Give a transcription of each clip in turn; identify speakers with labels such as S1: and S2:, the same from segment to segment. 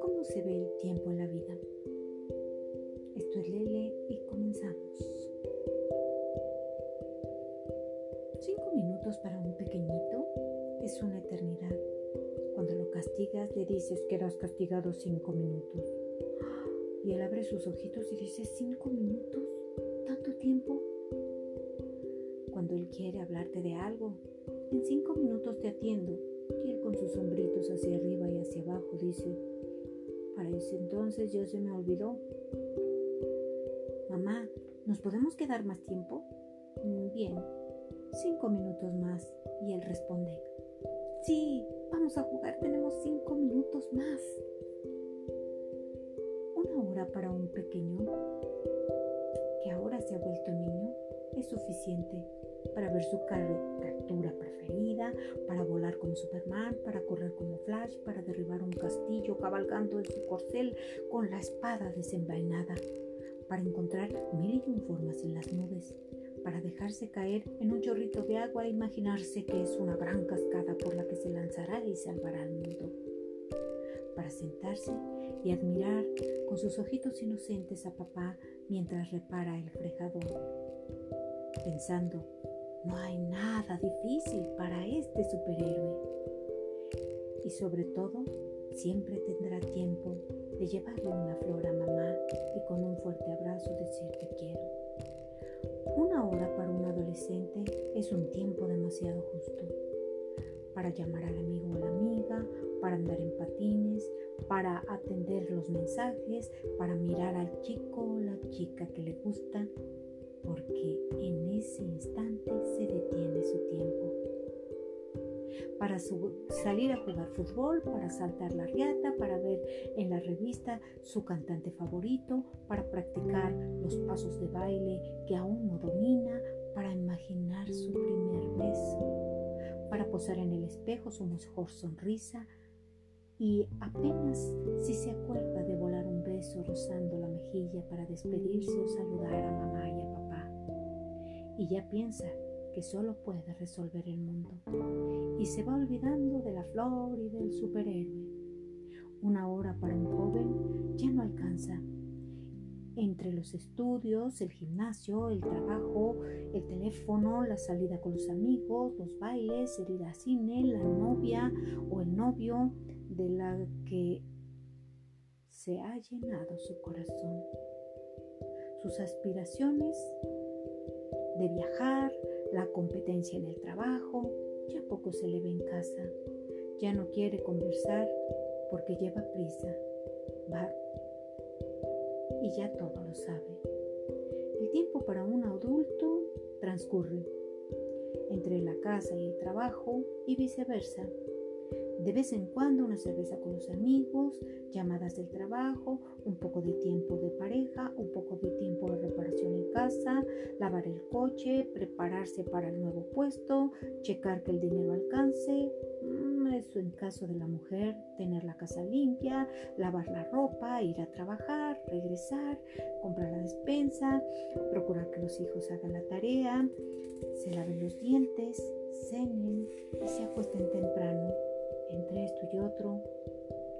S1: ¿Cómo se ve el tiempo en la vida? Esto es Lele y comenzamos. Cinco minutos para un pequeñito es una eternidad. Cuando lo castigas le dices que eras castigado cinco minutos. Y él abre sus ojitos y dice, ¿cinco minutos? ¿Tanto tiempo? Cuando él quiere hablarte de algo, en cinco minutos te atiendo. Y él con sus sombritos hacia arriba y hacia abajo dice, para ese entonces ya se me olvidó. Mamá, ¿nos podemos quedar más tiempo? Mm, bien, cinco minutos más. Y él responde, sí, vamos a jugar, tenemos cinco minutos más para un pequeño que ahora se ha vuelto niño es suficiente para ver su caricatura preferida, para volar como Superman, para correr como Flash, para derribar un castillo cabalgando en su corcel con la espada desenvainada, para encontrar mil y un formas en las nubes, para dejarse caer en un chorrito de agua e imaginarse que es una gran cascada por la que se lanzará y salvará al mundo, para sentarse y admirar con sus ojitos inocentes a papá mientras repara el frejador, pensando, no hay nada difícil para este superhéroe. Y sobre todo, siempre tendrá tiempo de llevarle una flor a mamá y con un fuerte abrazo decir te quiero. Una hora para un adolescente es un tiempo demasiado justo para llamar al amigo o la amiga, para andar en patines, para atender los mensajes, para mirar al chico o la chica que le gusta, porque en ese instante se detiene su tiempo. Para salir a jugar fútbol, para saltar la riata, para ver en la revista su cantante favorito, para practicar los pasos de baile que aún no domina, para imaginar su primer beso, para posar en el espejo su mejor sonrisa, y apenas si se acuerda de volar un beso rozando la mejilla para despedirse o saludar Y ya piensa que solo puede resolver el mundo y se va olvidando de la flor y del superhéroe. Una hora para un joven ya no alcanza. Entre los estudios, el gimnasio, el trabajo, el teléfono, la salida con los amigos, los bailes, el ir al cine, la novia o el novio, de la que se ha llenado su corazón. Sus aspiraciones de viajar, la competencia en el trabajo, ya poco se le ve en casa. Ya no quiere conversar porque lleva prisa. Va y ya todo lo sabe. El tiempo para un adulto transcurre entre la casa y el trabajo y viceversa. De vez en cuando una cerveza con los amigos, llamadas del trabajo, un poco de tiempo de pareja, un poco de tiempo de reparación en casa, lavar el coche, prepararse para el nuevo puesto, checar que el dinero alcance. Mm, eso en caso de la mujer, tener la casa limpia, lavar la ropa, ir a trabajar, regresar, comprar la despensa, procurar que los hijos hagan la tarea, se laven los dientes, cenen y se acuesten temprano entre esto y otro,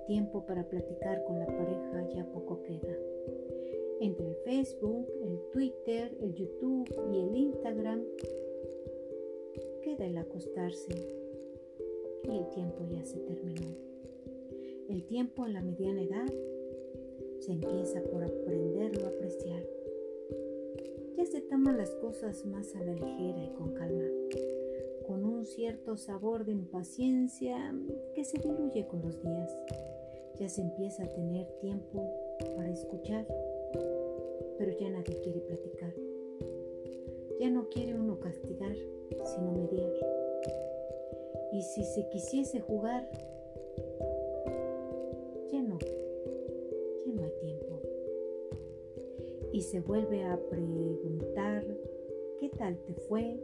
S1: tiempo para platicar con la pareja ya poco queda. Entre el Facebook, el Twitter, el YouTube y el Instagram, queda el acostarse y el tiempo ya se terminó. El tiempo en la mediana edad se empieza por aprenderlo a apreciar. Ya se toman las cosas más a la ligera y con calma con un cierto sabor de impaciencia que se diluye con los días. Ya se empieza a tener tiempo para escuchar, pero ya nadie quiere platicar. Ya no quiere uno castigar, sino mediar. Y si se quisiese jugar, ya no, ya no hay tiempo. Y se vuelve a preguntar, ¿qué tal te fue?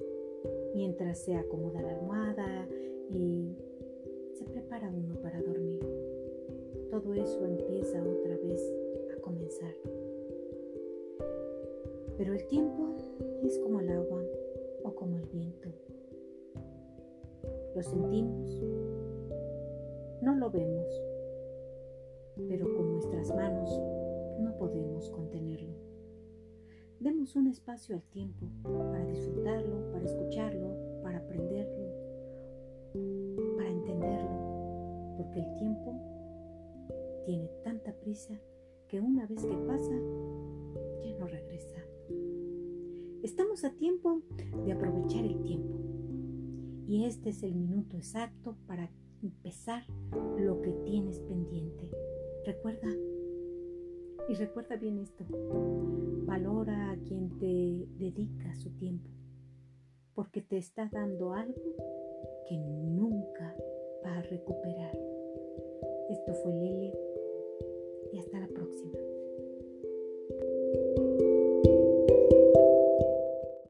S1: Mientras se acomoda la almohada y se prepara uno para dormir. Todo eso empieza otra vez a comenzar. Pero el tiempo es como el agua o como el viento. lo sentimos, no lo vemos, pero con nuestras manos no podemos contenerlo. Demos un espacio al tiempo para disfrutarlo, tiene tanta prisa que una vez que pasa, ya no regresa. Estamos a tiempo de aprovechar el tiempo. Y este es el minuto exacto para empezar lo que tienes pendiente. Recuerda, y recuerda bien esto, valora a quien te dedica su tiempo, porque te está dando algo que nunca va a recuperar. Esto fue Lele y hasta la próxima.